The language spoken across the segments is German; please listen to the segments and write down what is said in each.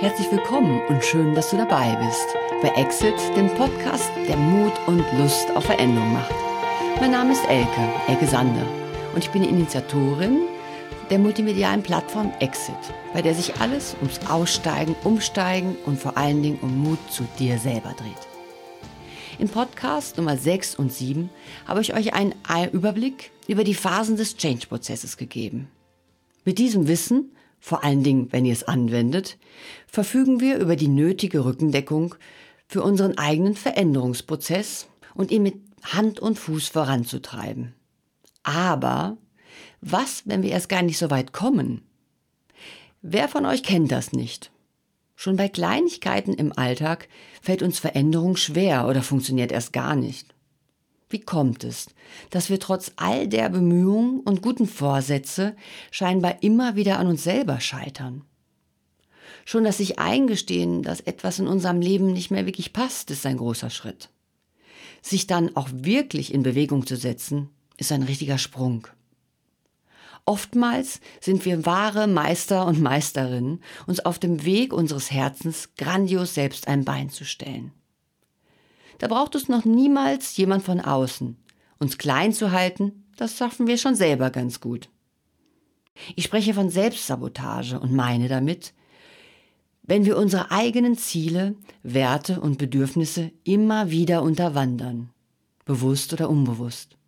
Herzlich willkommen und schön, dass du dabei bist bei Exit, dem Podcast, der Mut und Lust auf Veränderung macht. Mein Name ist Elke, Elke Sander und ich bin die Initiatorin der multimedialen Plattform Exit, bei der sich alles ums Aussteigen, Umsteigen und vor allen Dingen um Mut zu dir selber dreht. In Podcast Nummer 6 und 7 habe ich euch einen Überblick über die Phasen des Change-Prozesses gegeben. Mit diesem Wissen, vor allen Dingen wenn ihr es anwendet, verfügen wir über die nötige Rückendeckung für unseren eigenen Veränderungsprozess und ihn mit Hand und Fuß voranzutreiben. Aber was, wenn wir erst gar nicht so weit kommen? Wer von euch kennt das nicht? Schon bei Kleinigkeiten im Alltag fällt uns Veränderung schwer oder funktioniert erst gar nicht. Wie kommt es, dass wir trotz all der Bemühungen und guten Vorsätze scheinbar immer wieder an uns selber scheitern? Schon das sich eingestehen, dass etwas in unserem Leben nicht mehr wirklich passt, ist ein großer Schritt. Sich dann auch wirklich in Bewegung zu setzen, ist ein richtiger Sprung. Oftmals sind wir wahre Meister und Meisterinnen, uns auf dem Weg unseres Herzens grandios selbst ein Bein zu stellen. Da braucht es noch niemals jemand von außen. Uns klein zu halten, das schaffen wir schon selber ganz gut. Ich spreche von Selbstsabotage und meine damit, wenn wir unsere eigenen Ziele, Werte und Bedürfnisse immer wieder unterwandern, bewusst oder unbewusst.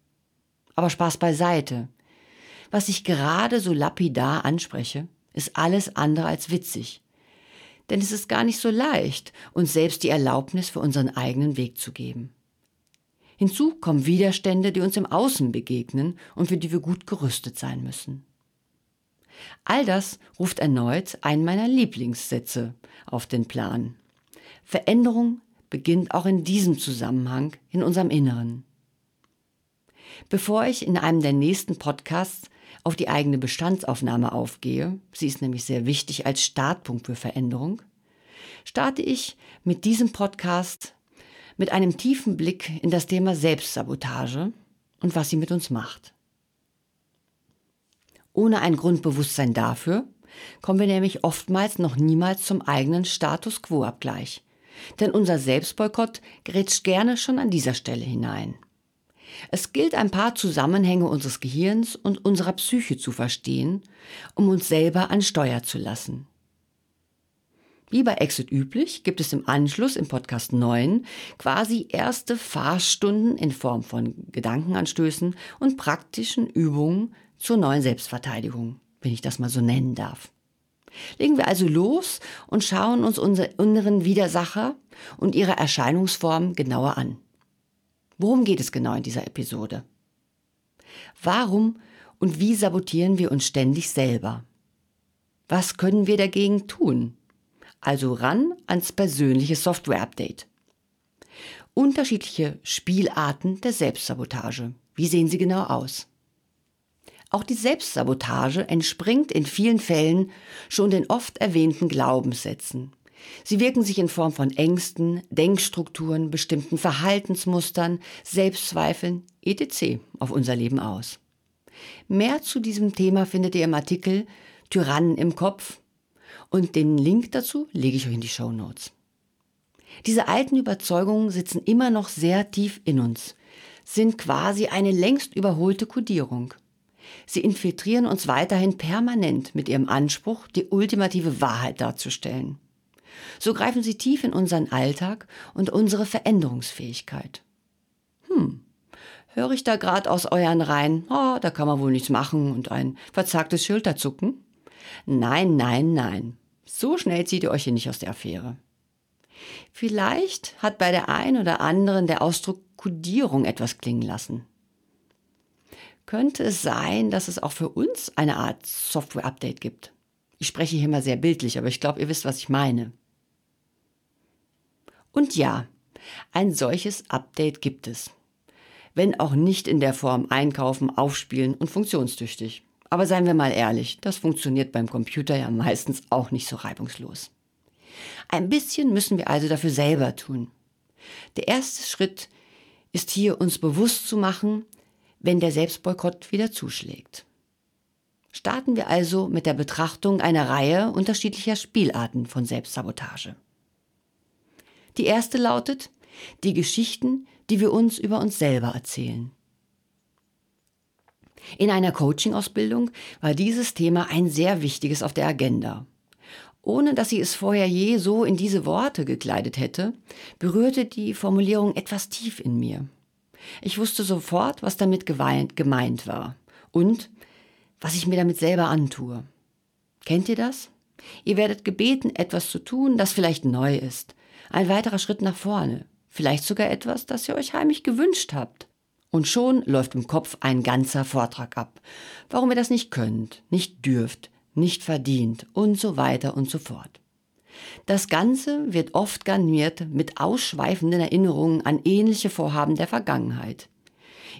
Aber Spaß beiseite. Was ich gerade so lapidar anspreche, ist alles andere als witzig. Denn es ist gar nicht so leicht, uns selbst die Erlaubnis für unseren eigenen Weg zu geben. Hinzu kommen Widerstände, die uns im Außen begegnen und für die wir gut gerüstet sein müssen. All das ruft erneut einen meiner Lieblingssätze auf den Plan. Veränderung beginnt auch in diesem Zusammenhang in unserem Inneren. Bevor ich in einem der nächsten Podcasts auf die eigene Bestandsaufnahme aufgehe, sie ist nämlich sehr wichtig als Startpunkt für Veränderung, starte ich mit diesem Podcast mit einem tiefen Blick in das Thema Selbstsabotage und was sie mit uns macht. Ohne ein Grundbewusstsein dafür kommen wir nämlich oftmals noch niemals zum eigenen Status quo-Abgleich. Denn unser Selbstboykott gerät gerne schon an dieser Stelle hinein. Es gilt ein paar Zusammenhänge unseres Gehirns und unserer Psyche zu verstehen, um uns selber an Steuer zu lassen. Wie bei Exit üblich gibt es im Anschluss im Podcast 9 quasi erste Fahrstunden in Form von Gedankenanstößen und praktischen Übungen zur neuen Selbstverteidigung, wenn ich das mal so nennen darf. Legen wir also los und schauen uns unsere inneren Widersacher und ihre Erscheinungsformen genauer an. Worum geht es genau in dieser Episode? Warum und wie sabotieren wir uns ständig selber? Was können wir dagegen tun? Also ran ans persönliche Software-Update. Unterschiedliche Spielarten der Selbstsabotage. Wie sehen sie genau aus? Auch die Selbstsabotage entspringt in vielen Fällen schon den oft erwähnten Glaubenssätzen. Sie wirken sich in Form von Ängsten, Denkstrukturen, bestimmten Verhaltensmustern, Selbstzweifeln etc. auf unser Leben aus. Mehr zu diesem Thema findet ihr im Artikel Tyrannen im Kopf und den Link dazu lege ich euch in die Show Notes. Diese alten Überzeugungen sitzen immer noch sehr tief in uns, sind quasi eine längst überholte Kodierung. Sie infiltrieren uns weiterhin permanent mit ihrem Anspruch, die ultimative Wahrheit darzustellen. So greifen sie tief in unseren Alltag und unsere Veränderungsfähigkeit. Hm, höre ich da grad aus euren Reihen, oh, da kann man wohl nichts machen und ein verzagtes Schulterzucken? Nein, nein, nein. So schnell zieht ihr euch hier nicht aus der Affäre. Vielleicht hat bei der einen oder anderen der Ausdruck Kodierung etwas klingen lassen. Könnte es sein, dass es auch für uns eine Art Software-Update gibt? Ich spreche hier mal sehr bildlich, aber ich glaube, ihr wisst, was ich meine. Und ja, ein solches Update gibt es. Wenn auch nicht in der Form einkaufen, aufspielen und funktionstüchtig. Aber seien wir mal ehrlich, das funktioniert beim Computer ja meistens auch nicht so reibungslos. Ein bisschen müssen wir also dafür selber tun. Der erste Schritt ist hier uns bewusst zu machen, wenn der Selbstboykott wieder zuschlägt. Starten wir also mit der Betrachtung einer Reihe unterschiedlicher Spielarten von Selbstsabotage. Die erste lautet die Geschichten, die wir uns über uns selber erzählen. In einer Coaching-Ausbildung war dieses Thema ein sehr wichtiges auf der Agenda. Ohne dass sie es vorher je so in diese Worte gekleidet hätte, berührte die Formulierung etwas tief in mir. Ich wusste sofort, was damit gemeint war und was ich mir damit selber antue. Kennt ihr das? Ihr werdet gebeten, etwas zu tun, das vielleicht neu ist. Ein weiterer Schritt nach vorne. Vielleicht sogar etwas, das ihr euch heimlich gewünscht habt. Und schon läuft im Kopf ein ganzer Vortrag ab, warum ihr das nicht könnt, nicht dürft, nicht verdient und so weiter und so fort. Das Ganze wird oft garniert mit ausschweifenden Erinnerungen an ähnliche Vorhaben der Vergangenheit.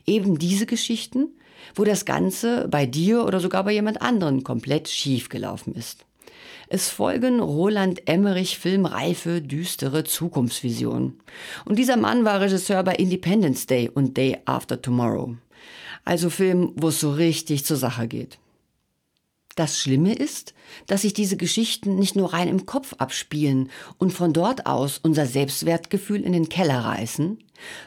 Eben diese Geschichten, wo das Ganze bei dir oder sogar bei jemand anderen komplett schief gelaufen ist. Es folgen Roland Emmerich filmreife, düstere Zukunftsvisionen. Und dieser Mann war Regisseur bei Independence Day und Day After Tomorrow. Also Film, wo es so richtig zur Sache geht. Das Schlimme ist, dass sich diese Geschichten nicht nur rein im Kopf abspielen und von dort aus unser Selbstwertgefühl in den Keller reißen,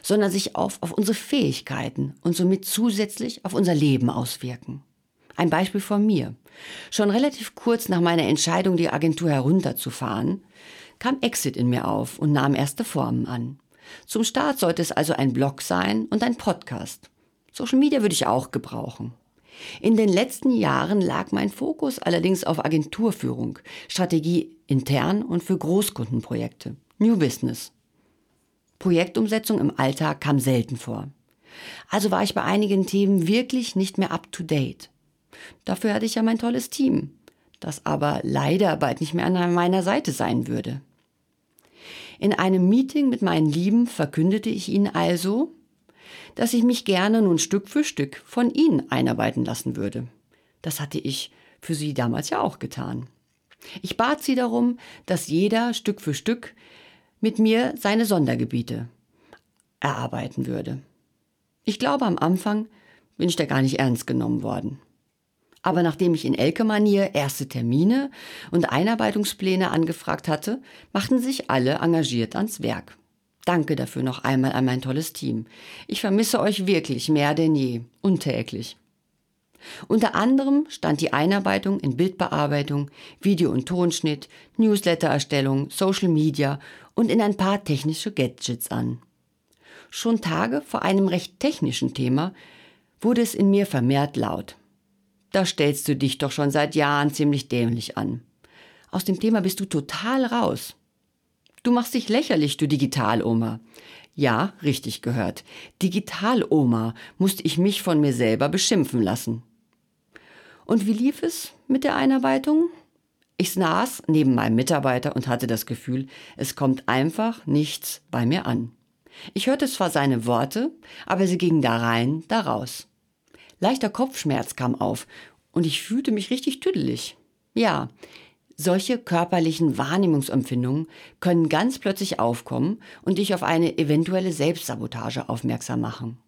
sondern sich auf, auf unsere Fähigkeiten und somit zusätzlich auf unser Leben auswirken. Ein Beispiel von mir. Schon relativ kurz nach meiner Entscheidung, die Agentur herunterzufahren, kam Exit in mir auf und nahm erste Formen an. Zum Start sollte es also ein Blog sein und ein Podcast. Social Media würde ich auch gebrauchen. In den letzten Jahren lag mein Fokus allerdings auf Agenturführung, Strategie intern und für Großkundenprojekte, New Business. Projektumsetzung im Alltag kam selten vor. Also war ich bei einigen Themen wirklich nicht mehr up to date. Dafür hatte ich ja mein tolles Team, das aber leider bald nicht mehr an meiner Seite sein würde. In einem Meeting mit meinen Lieben verkündete ich ihnen also, dass ich mich gerne nun Stück für Stück von ihnen einarbeiten lassen würde. Das hatte ich für sie damals ja auch getan. Ich bat sie darum, dass jeder Stück für Stück mit mir seine Sondergebiete erarbeiten würde. Ich glaube, am Anfang bin ich da gar nicht ernst genommen worden. Aber nachdem ich in Elke-Manier erste Termine und Einarbeitungspläne angefragt hatte, machten sich alle engagiert ans Werk. Danke dafür noch einmal an mein tolles Team. Ich vermisse euch wirklich mehr denn je, untäglich. Unter anderem stand die Einarbeitung in Bildbearbeitung, Video- und Tonschnitt, Newslettererstellung, Social Media und in ein paar technische Gadgets an. Schon Tage vor einem recht technischen Thema wurde es in mir vermehrt laut. Da stellst du dich doch schon seit Jahren ziemlich dämlich an. Aus dem Thema bist du total raus. Du machst dich lächerlich, du Digitaloma. Ja, richtig gehört. Digitaloma musste ich mich von mir selber beschimpfen lassen. Und wie lief es mit der Einarbeitung? Ich saß neben meinem Mitarbeiter und hatte das Gefühl, es kommt einfach nichts bei mir an. Ich hörte zwar seine Worte, aber sie gingen da rein, da raus. Leichter Kopfschmerz kam auf und ich fühlte mich richtig tüdelig. Ja, solche körperlichen Wahrnehmungsempfindungen können ganz plötzlich aufkommen und dich auf eine eventuelle Selbstsabotage aufmerksam machen.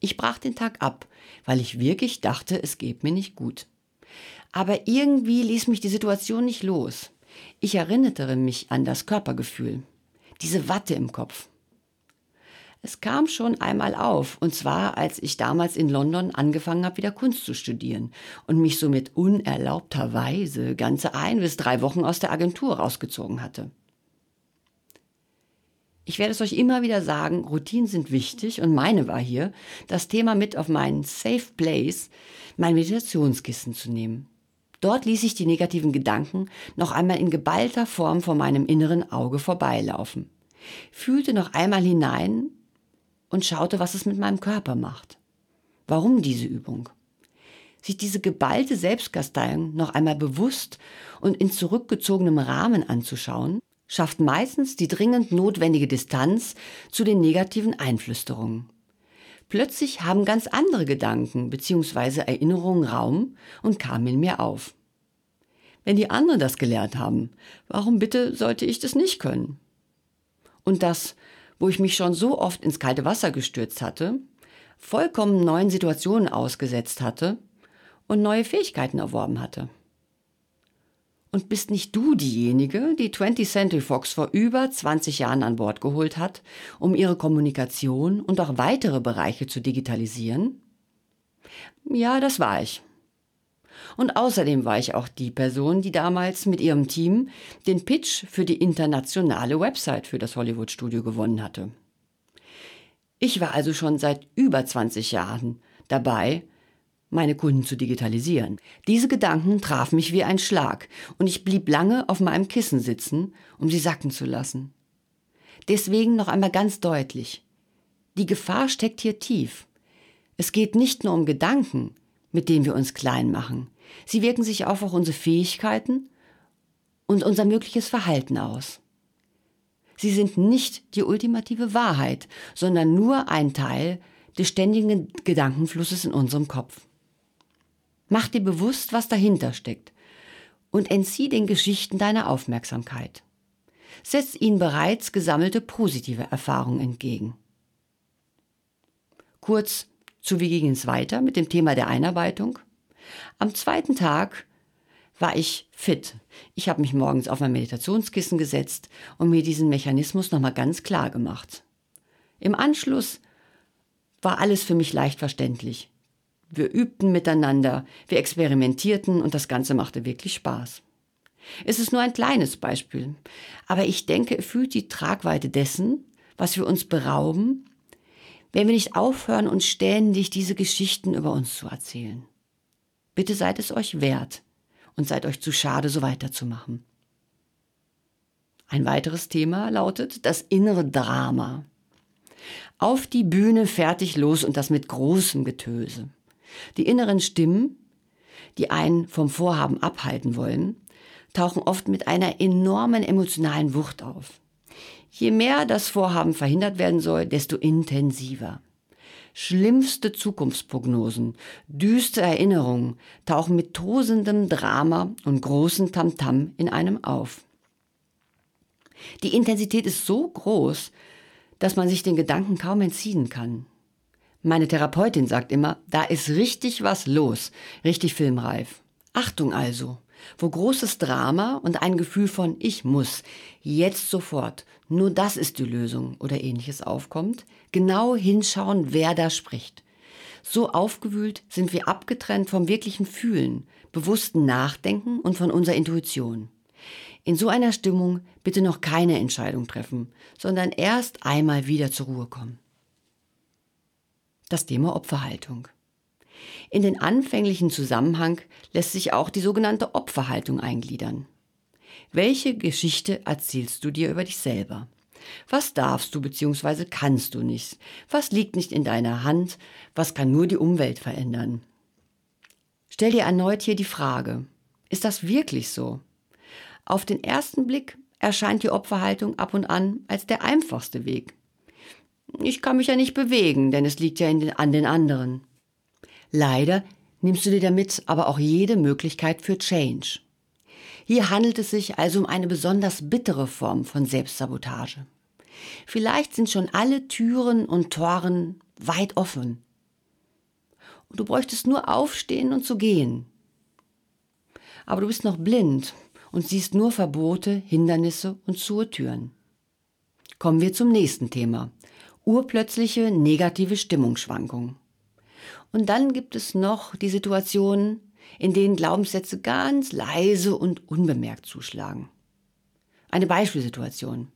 Ich brach den Tag ab, weil ich wirklich dachte, es geht mir nicht gut. Aber irgendwie ließ mich die Situation nicht los. Ich erinnerte mich an das Körpergefühl, diese Watte im Kopf. Es kam schon einmal auf, und zwar als ich damals in London angefangen habe, wieder Kunst zu studieren und mich somit unerlaubterweise ganze ein bis drei Wochen aus der Agentur rausgezogen hatte. Ich werde es euch immer wieder sagen, Routinen sind wichtig und meine war hier, das Thema mit auf meinen Safe Place, mein Meditationskissen zu nehmen. Dort ließ ich die negativen Gedanken noch einmal in geballter Form vor meinem inneren Auge vorbeilaufen. Fühlte noch einmal hinein, und schaute, was es mit meinem Körper macht. Warum diese Übung? Sich diese geballte Selbstkasteiung noch einmal bewusst und in zurückgezogenem Rahmen anzuschauen, schafft meistens die dringend notwendige Distanz zu den negativen Einflüsterungen. Plötzlich haben ganz andere Gedanken bzw. Erinnerungen Raum und kamen in mir auf. Wenn die anderen das gelernt haben, warum bitte sollte ich das nicht können? Und das wo ich mich schon so oft ins kalte Wasser gestürzt hatte, vollkommen neuen Situationen ausgesetzt hatte und neue Fähigkeiten erworben hatte. Und bist nicht du diejenige, die 20th Century Fox vor über 20 Jahren an Bord geholt hat, um ihre Kommunikation und auch weitere Bereiche zu digitalisieren? Ja, das war ich. Und außerdem war ich auch die Person, die damals mit ihrem Team den Pitch für die internationale Website für das Hollywood-Studio gewonnen hatte. Ich war also schon seit über 20 Jahren dabei, meine Kunden zu digitalisieren. Diese Gedanken trafen mich wie ein Schlag und ich blieb lange auf meinem Kissen sitzen, um sie sacken zu lassen. Deswegen noch einmal ganz deutlich. Die Gefahr steckt hier tief. Es geht nicht nur um Gedanken, mit denen wir uns klein machen. Sie wirken sich auch auf unsere Fähigkeiten und unser mögliches Verhalten aus. Sie sind nicht die ultimative Wahrheit, sondern nur ein Teil des ständigen Gedankenflusses in unserem Kopf. Mach dir bewusst, was dahinter steckt und entzieh den Geschichten deine Aufmerksamkeit. Setz ihnen bereits gesammelte positive Erfahrungen entgegen. Kurz zu wie ging es weiter mit dem Thema der Einarbeitung? Am zweiten Tag war ich fit. Ich habe mich morgens auf mein Meditationskissen gesetzt und mir diesen Mechanismus nochmal ganz klar gemacht. Im Anschluss war alles für mich leicht verständlich. Wir übten miteinander, wir experimentierten und das Ganze machte wirklich Spaß. Es ist nur ein kleines Beispiel, aber ich denke, er fühlt die Tragweite dessen, was wir uns berauben, wenn wir nicht aufhören, uns ständig diese Geschichten über uns zu erzählen. Bitte seid es euch wert und seid euch zu schade, so weiterzumachen. Ein weiteres Thema lautet das innere Drama. Auf die Bühne fertig los und das mit großem Getöse. Die inneren Stimmen, die einen vom Vorhaben abhalten wollen, tauchen oft mit einer enormen emotionalen Wucht auf. Je mehr das Vorhaben verhindert werden soll, desto intensiver. Schlimmste Zukunftsprognosen, düstere Erinnerungen tauchen mit tosendem Drama und großen Tamtam in einem auf. Die Intensität ist so groß, dass man sich den Gedanken kaum entziehen kann. Meine Therapeutin sagt immer, da ist richtig was los, richtig filmreif. Achtung also, wo großes Drama und ein Gefühl von ich muss, jetzt sofort, nur das ist die Lösung oder ähnliches aufkommt, genau hinschauen, wer da spricht. So aufgewühlt sind wir abgetrennt vom wirklichen Fühlen, bewussten Nachdenken und von unserer Intuition. In so einer Stimmung bitte noch keine Entscheidung treffen, sondern erst einmal wieder zur Ruhe kommen. Das Thema Opferhaltung. In den anfänglichen Zusammenhang lässt sich auch die sogenannte Opferhaltung eingliedern. Welche Geschichte erzählst du dir über dich selber? Was darfst du bzw. kannst du nicht? Was liegt nicht in deiner Hand? Was kann nur die Umwelt verändern? Stell dir erneut hier die Frage, ist das wirklich so? Auf den ersten Blick erscheint die Opferhaltung ab und an als der einfachste Weg. Ich kann mich ja nicht bewegen, denn es liegt ja den, an den anderen. Leider nimmst du dir damit aber auch jede Möglichkeit für Change. Hier handelt es sich also um eine besonders bittere Form von Selbstsabotage. Vielleicht sind schon alle Türen und Toren weit offen. Und du bräuchtest nur aufstehen und zu gehen. Aber du bist noch blind und siehst nur Verbote, Hindernisse und Zurtüren. Kommen wir zum nächsten Thema. Urplötzliche negative Stimmungsschwankungen. Und dann gibt es noch die Situationen, in denen Glaubenssätze ganz leise und unbemerkt zuschlagen. Eine Beispielsituation.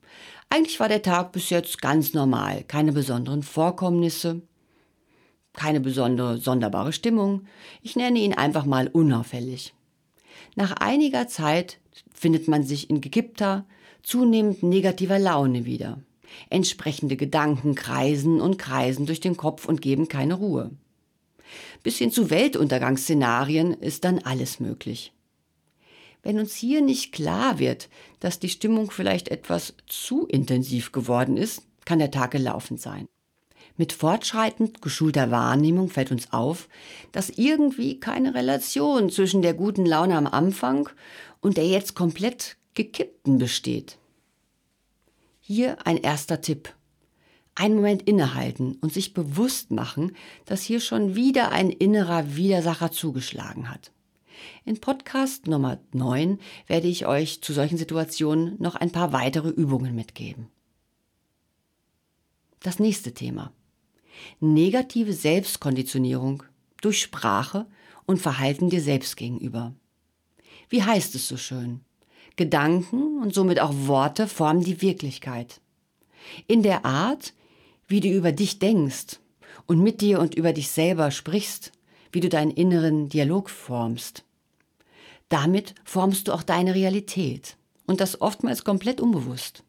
Eigentlich war der Tag bis jetzt ganz normal, keine besonderen Vorkommnisse, keine besondere sonderbare Stimmung. Ich nenne ihn einfach mal unauffällig. Nach einiger Zeit findet man sich in gekippter, zunehmend negativer Laune wieder. Entsprechende Gedanken kreisen und kreisen durch den Kopf und geben keine Ruhe. Bis hin zu Weltuntergangsszenarien ist dann alles möglich. Wenn uns hier nicht klar wird, dass die Stimmung vielleicht etwas zu intensiv geworden ist, kann der Tag gelaufen sein. Mit fortschreitend geschulter Wahrnehmung fällt uns auf, dass irgendwie keine Relation zwischen der guten Laune am Anfang und der jetzt komplett gekippten besteht. Hier ein erster Tipp. Einen Moment innehalten und sich bewusst machen, dass hier schon wieder ein innerer Widersacher zugeschlagen hat. In Podcast Nummer 9 werde ich euch zu solchen Situationen noch ein paar weitere Übungen mitgeben. Das nächste Thema. Negative Selbstkonditionierung durch Sprache und Verhalten dir selbst gegenüber. Wie heißt es so schön? Gedanken und somit auch Worte formen die Wirklichkeit. In der Art, wie du über dich denkst und mit dir und über dich selber sprichst, wie du deinen inneren Dialog formst. Damit formst du auch deine Realität und das oftmals komplett unbewusst.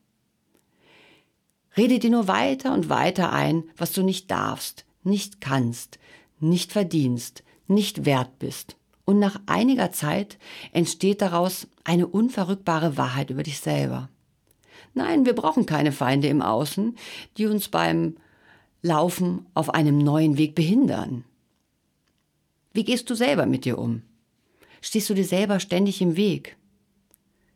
Rede dir nur weiter und weiter ein, was du nicht darfst, nicht kannst, nicht verdienst, nicht wert bist. Und nach einiger Zeit entsteht daraus eine unverrückbare Wahrheit über dich selber. Nein, wir brauchen keine Feinde im Außen, die uns beim Laufen auf einem neuen Weg behindern. Wie gehst du selber mit dir um? Stehst du dir selber ständig im Weg?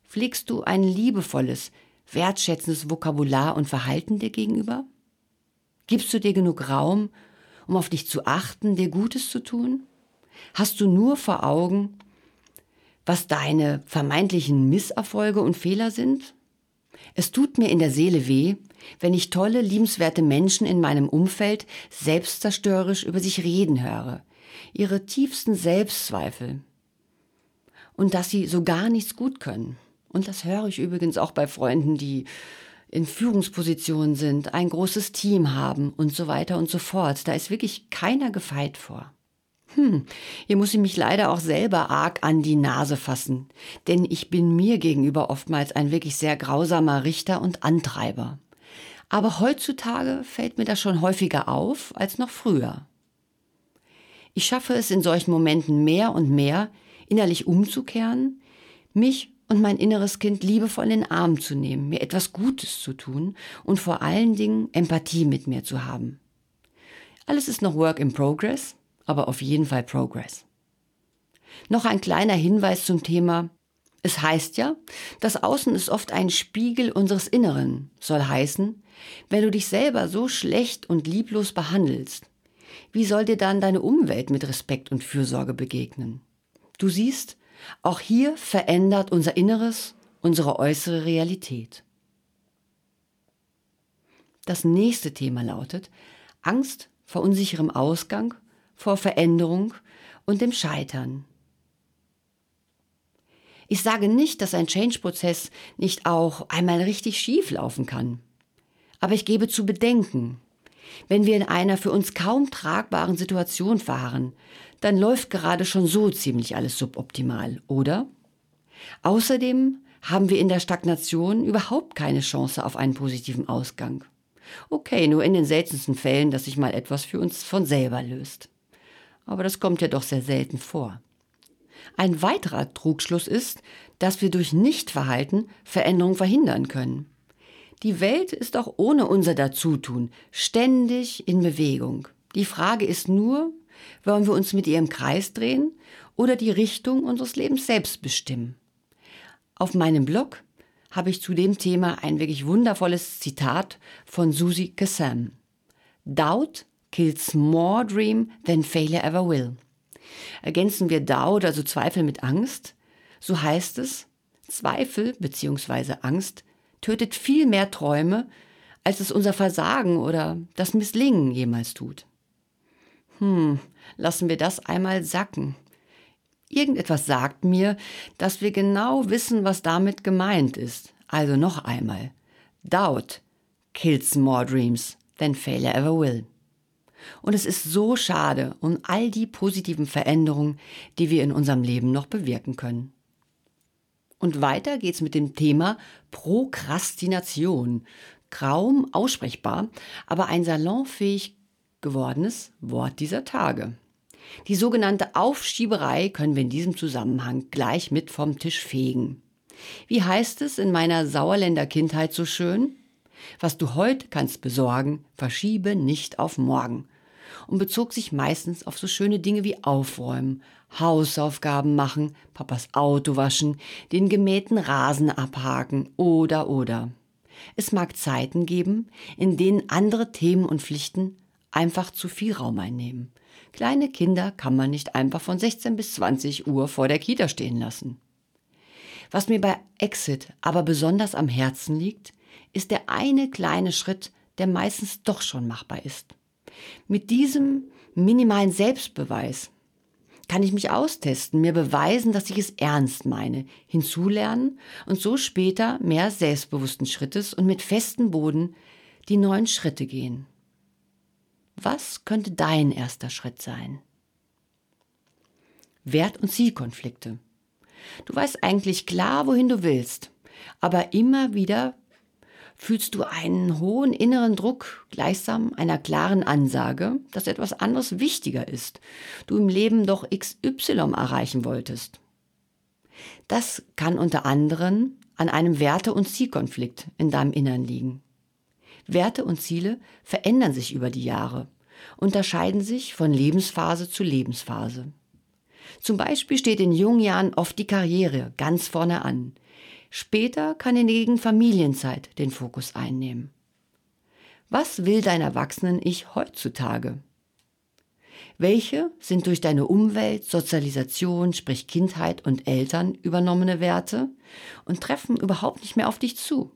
Pflegst du ein liebevolles, wertschätzendes Vokabular und Verhalten dir gegenüber? Gibst du dir genug Raum, um auf dich zu achten, dir Gutes zu tun? Hast du nur vor Augen, was deine vermeintlichen Misserfolge und Fehler sind? Es tut mir in der Seele weh, wenn ich tolle, liebenswerte Menschen in meinem Umfeld selbstzerstörerisch über sich reden höre, ihre tiefsten Selbstzweifel und dass sie so gar nichts gut können. Und das höre ich übrigens auch bei Freunden, die in Führungspositionen sind, ein großes Team haben und so weiter und so fort. Da ist wirklich keiner gefeit vor. Hm, hier muss ich mich leider auch selber arg an die Nase fassen, denn ich bin mir gegenüber oftmals ein wirklich sehr grausamer Richter und Antreiber. Aber heutzutage fällt mir das schon häufiger auf als noch früher. Ich schaffe es in solchen Momenten mehr und mehr, innerlich umzukehren, mich und mein inneres Kind liebevoll in den Arm zu nehmen, mir etwas Gutes zu tun und vor allen Dingen Empathie mit mir zu haben. Alles ist noch Work in Progress, aber auf jeden Fall Progress. Noch ein kleiner Hinweis zum Thema. Es heißt ja, das Außen ist oft ein Spiegel unseres Inneren, soll heißen, wenn du dich selber so schlecht und lieblos behandelst, wie soll dir dann deine Umwelt mit Respekt und Fürsorge begegnen? Du siehst, auch hier verändert unser Inneres unsere äußere Realität. Das nächste Thema lautet Angst vor unsicherem Ausgang vor Veränderung und dem Scheitern. Ich sage nicht, dass ein Change-Prozess nicht auch einmal richtig schief laufen kann. Aber ich gebe zu bedenken, wenn wir in einer für uns kaum tragbaren Situation fahren, dann läuft gerade schon so ziemlich alles suboptimal, oder? Außerdem haben wir in der Stagnation überhaupt keine Chance auf einen positiven Ausgang. Okay, nur in den seltensten Fällen, dass sich mal etwas für uns von selber löst aber das kommt ja doch sehr selten vor. Ein weiterer Trugschluss ist, dass wir durch Nichtverhalten Veränderung verhindern können. Die Welt ist auch ohne unser Dazutun ständig in Bewegung. Die Frage ist nur, wollen wir uns mit ihr im Kreis drehen oder die Richtung unseres Lebens selbst bestimmen? Auf meinem Blog habe ich zu dem Thema ein wirklich wundervolles Zitat von Susie Kassam. Doubt kills more dream than failure ever will. Ergänzen wir Doubt, also Zweifel mit Angst, so heißt es, Zweifel bzw. Angst tötet viel mehr Träume, als es unser Versagen oder das Misslingen jemals tut. Hm, lassen wir das einmal sacken. Irgendetwas sagt mir, dass wir genau wissen, was damit gemeint ist. Also noch einmal. Doubt kills more dreams than failure ever will. Und es ist so schade um all die positiven Veränderungen, die wir in unserem Leben noch bewirken können. Und weiter geht's mit dem Thema Prokrastination. Kaum aussprechbar, aber ein salonfähig gewordenes Wort dieser Tage. Die sogenannte Aufschieberei können wir in diesem Zusammenhang gleich mit vom Tisch fegen. Wie heißt es in meiner Sauerländer Kindheit so schön? Was du heute kannst besorgen, verschiebe nicht auf morgen und bezog sich meistens auf so schöne Dinge wie Aufräumen, Hausaufgaben machen, Papas Auto waschen, den gemähten Rasen abhaken oder oder. Es mag Zeiten geben, in denen andere Themen und Pflichten einfach zu viel Raum einnehmen. Kleine Kinder kann man nicht einfach von 16 bis 20 Uhr vor der Kita stehen lassen. Was mir bei Exit aber besonders am Herzen liegt, ist der eine kleine Schritt, der meistens doch schon machbar ist. Mit diesem minimalen Selbstbeweis kann ich mich austesten, mir beweisen, dass ich es ernst meine, hinzulernen und so später mehr selbstbewussten Schrittes und mit festem Boden die neuen Schritte gehen. Was könnte dein erster Schritt sein? Wert- und Zielkonflikte. Du weißt eigentlich klar, wohin du willst, aber immer wieder fühlst du einen hohen inneren Druck gleichsam einer klaren Ansage, dass etwas anderes wichtiger ist, du im Leben doch XY erreichen wolltest. Das kann unter anderem an einem Werte- und Zielkonflikt in deinem Innern liegen. Werte und Ziele verändern sich über die Jahre, unterscheiden sich von Lebensphase zu Lebensphase. Zum Beispiel steht in jungen Jahren oft die Karriere ganz vorne an, Später kann hingegen Familienzeit den Fokus einnehmen. Was will dein Erwachsenen-Ich heutzutage? Welche sind durch deine Umwelt, Sozialisation, sprich Kindheit und Eltern übernommene Werte und treffen überhaupt nicht mehr auf dich zu?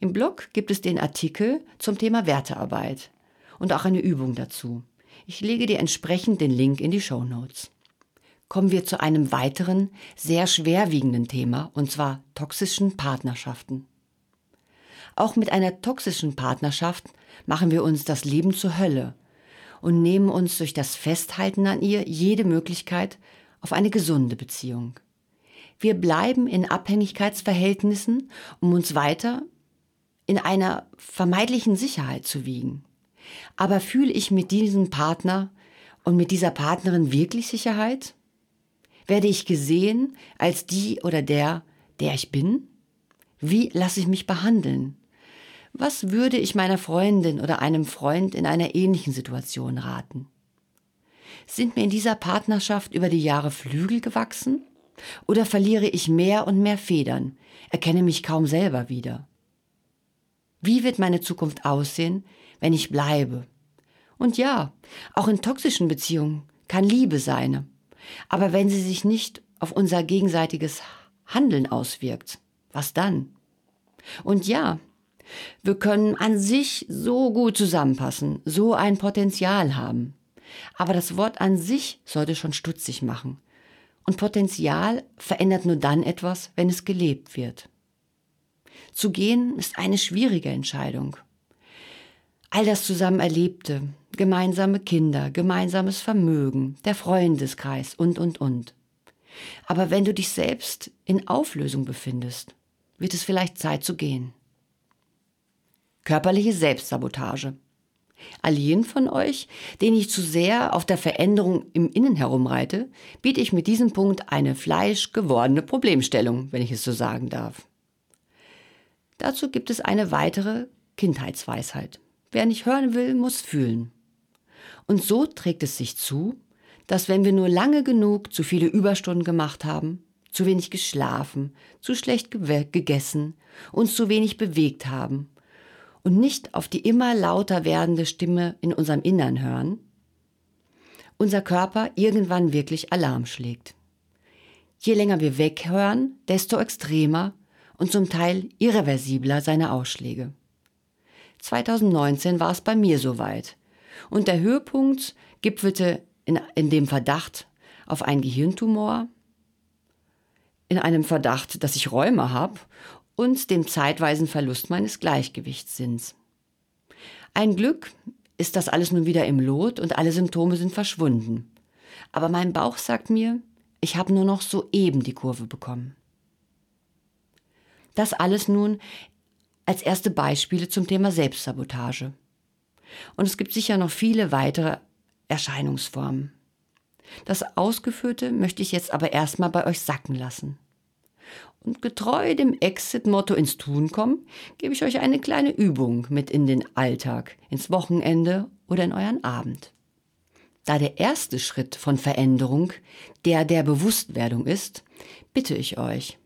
Im Blog gibt es den Artikel zum Thema Wertearbeit und auch eine Übung dazu. Ich lege dir entsprechend den Link in die Show Notes kommen wir zu einem weiteren, sehr schwerwiegenden Thema, und zwar toxischen Partnerschaften. Auch mit einer toxischen Partnerschaft machen wir uns das Leben zur Hölle und nehmen uns durch das Festhalten an ihr jede Möglichkeit auf eine gesunde Beziehung. Wir bleiben in Abhängigkeitsverhältnissen, um uns weiter in einer vermeidlichen Sicherheit zu wiegen. Aber fühle ich mit diesem Partner und mit dieser Partnerin wirklich Sicherheit? Werde ich gesehen als die oder der, der ich bin? Wie lasse ich mich behandeln? Was würde ich meiner Freundin oder einem Freund in einer ähnlichen Situation raten? Sind mir in dieser Partnerschaft über die Jahre Flügel gewachsen? Oder verliere ich mehr und mehr Federn, erkenne mich kaum selber wieder? Wie wird meine Zukunft aussehen, wenn ich bleibe? Und ja, auch in toxischen Beziehungen kann Liebe sein, aber wenn sie sich nicht auf unser gegenseitiges Handeln auswirkt, was dann? Und ja, wir können an sich so gut zusammenpassen, so ein Potenzial haben. Aber das Wort an sich sollte schon stutzig machen. Und Potenzial verändert nur dann etwas, wenn es gelebt wird. Zu gehen ist eine schwierige Entscheidung. All das zusammen Erlebte, gemeinsame Kinder, gemeinsames Vermögen, der Freundeskreis und, und, und. Aber wenn du dich selbst in Auflösung befindest, wird es vielleicht Zeit zu gehen. Körperliche Selbstsabotage. All jenen von euch, denen ich zu sehr auf der Veränderung im Innen herumreite, biete ich mit diesem Punkt eine fleischgewordene Problemstellung, wenn ich es so sagen darf. Dazu gibt es eine weitere Kindheitsweisheit. Wer nicht hören will, muss fühlen. Und so trägt es sich zu, dass wenn wir nur lange genug zu viele Überstunden gemacht haben, zu wenig geschlafen, zu schlecht gegessen, uns zu wenig bewegt haben und nicht auf die immer lauter werdende Stimme in unserem Innern hören, unser Körper irgendwann wirklich Alarm schlägt. Je länger wir weghören, desto extremer und zum Teil irreversibler seine Ausschläge. 2019 war es bei mir soweit, und der Höhepunkt gipfelte in, in dem Verdacht auf einen Gehirntumor, in einem Verdacht, dass ich Räume habe und dem zeitweisen Verlust meines Gleichgewichtssinns. Ein Glück ist das alles nun wieder im Lot und alle Symptome sind verschwunden. Aber mein Bauch sagt mir, ich habe nur noch soeben die Kurve bekommen. Das alles nun als erste Beispiele zum Thema Selbstsabotage. Und es gibt sicher noch viele weitere Erscheinungsformen. Das Ausgeführte möchte ich jetzt aber erstmal bei euch sacken lassen. Und getreu dem Exit-Motto ins Tun kommen, gebe ich euch eine kleine Übung mit in den Alltag, ins Wochenende oder in euren Abend. Da der erste Schritt von Veränderung der der Bewusstwerdung ist, bitte ich euch,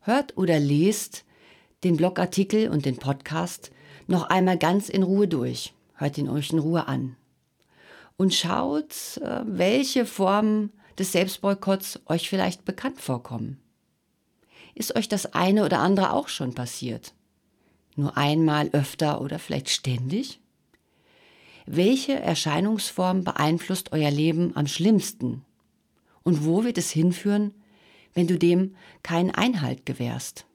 hört oder lest den Blogartikel und den Podcast noch einmal ganz in Ruhe durch. Hört ihn euch in Ruhe an. Und schaut, äh, welche Formen des Selbstboykotts euch vielleicht bekannt vorkommen. Ist euch das eine oder andere auch schon passiert? Nur einmal, öfter oder vielleicht ständig? Welche Erscheinungsform beeinflusst euer Leben am schlimmsten? Und wo wird es hinführen, wenn du dem keinen Einhalt gewährst?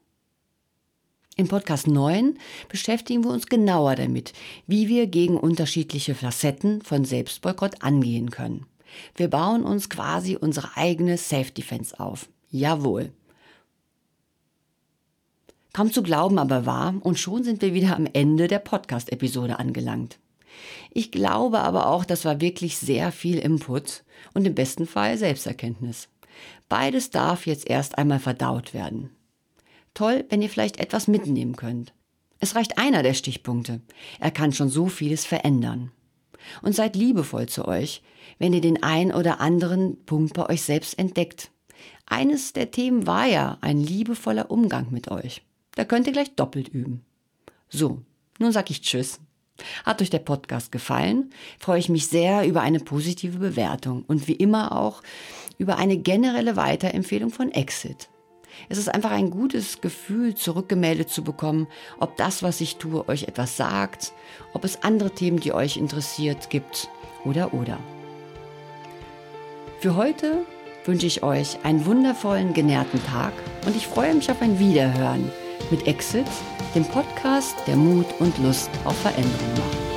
Im Podcast 9 beschäftigen wir uns genauer damit, wie wir gegen unterschiedliche Facetten von Selbstboykott angehen können. Wir bauen uns quasi unsere eigene Self-Defense auf. Jawohl. Kaum zu glauben aber wahr, und schon sind wir wieder am Ende der Podcast-Episode angelangt. Ich glaube aber auch, das war wirklich sehr viel Input und im besten Fall Selbsterkenntnis. Beides darf jetzt erst einmal verdaut werden. Toll, wenn ihr vielleicht etwas mitnehmen könnt. Es reicht einer der Stichpunkte. Er kann schon so vieles verändern. Und seid liebevoll zu euch, wenn ihr den ein oder anderen Punkt bei euch selbst entdeckt. Eines der Themen war ja ein liebevoller Umgang mit euch. Da könnt ihr gleich doppelt üben. So, nun sag ich Tschüss. Hat euch der Podcast gefallen? Freue ich mich sehr über eine positive Bewertung und wie immer auch über eine generelle Weiterempfehlung von Exit. Es ist einfach ein gutes Gefühl, zurückgemeldet zu bekommen, ob das, was ich tue, euch etwas sagt, ob es andere Themen, die euch interessiert, gibt oder oder. Für heute wünsche ich euch einen wundervollen, genährten Tag und ich freue mich auf ein Wiederhören mit Exit, dem Podcast, der Mut und Lust auf Veränderung macht.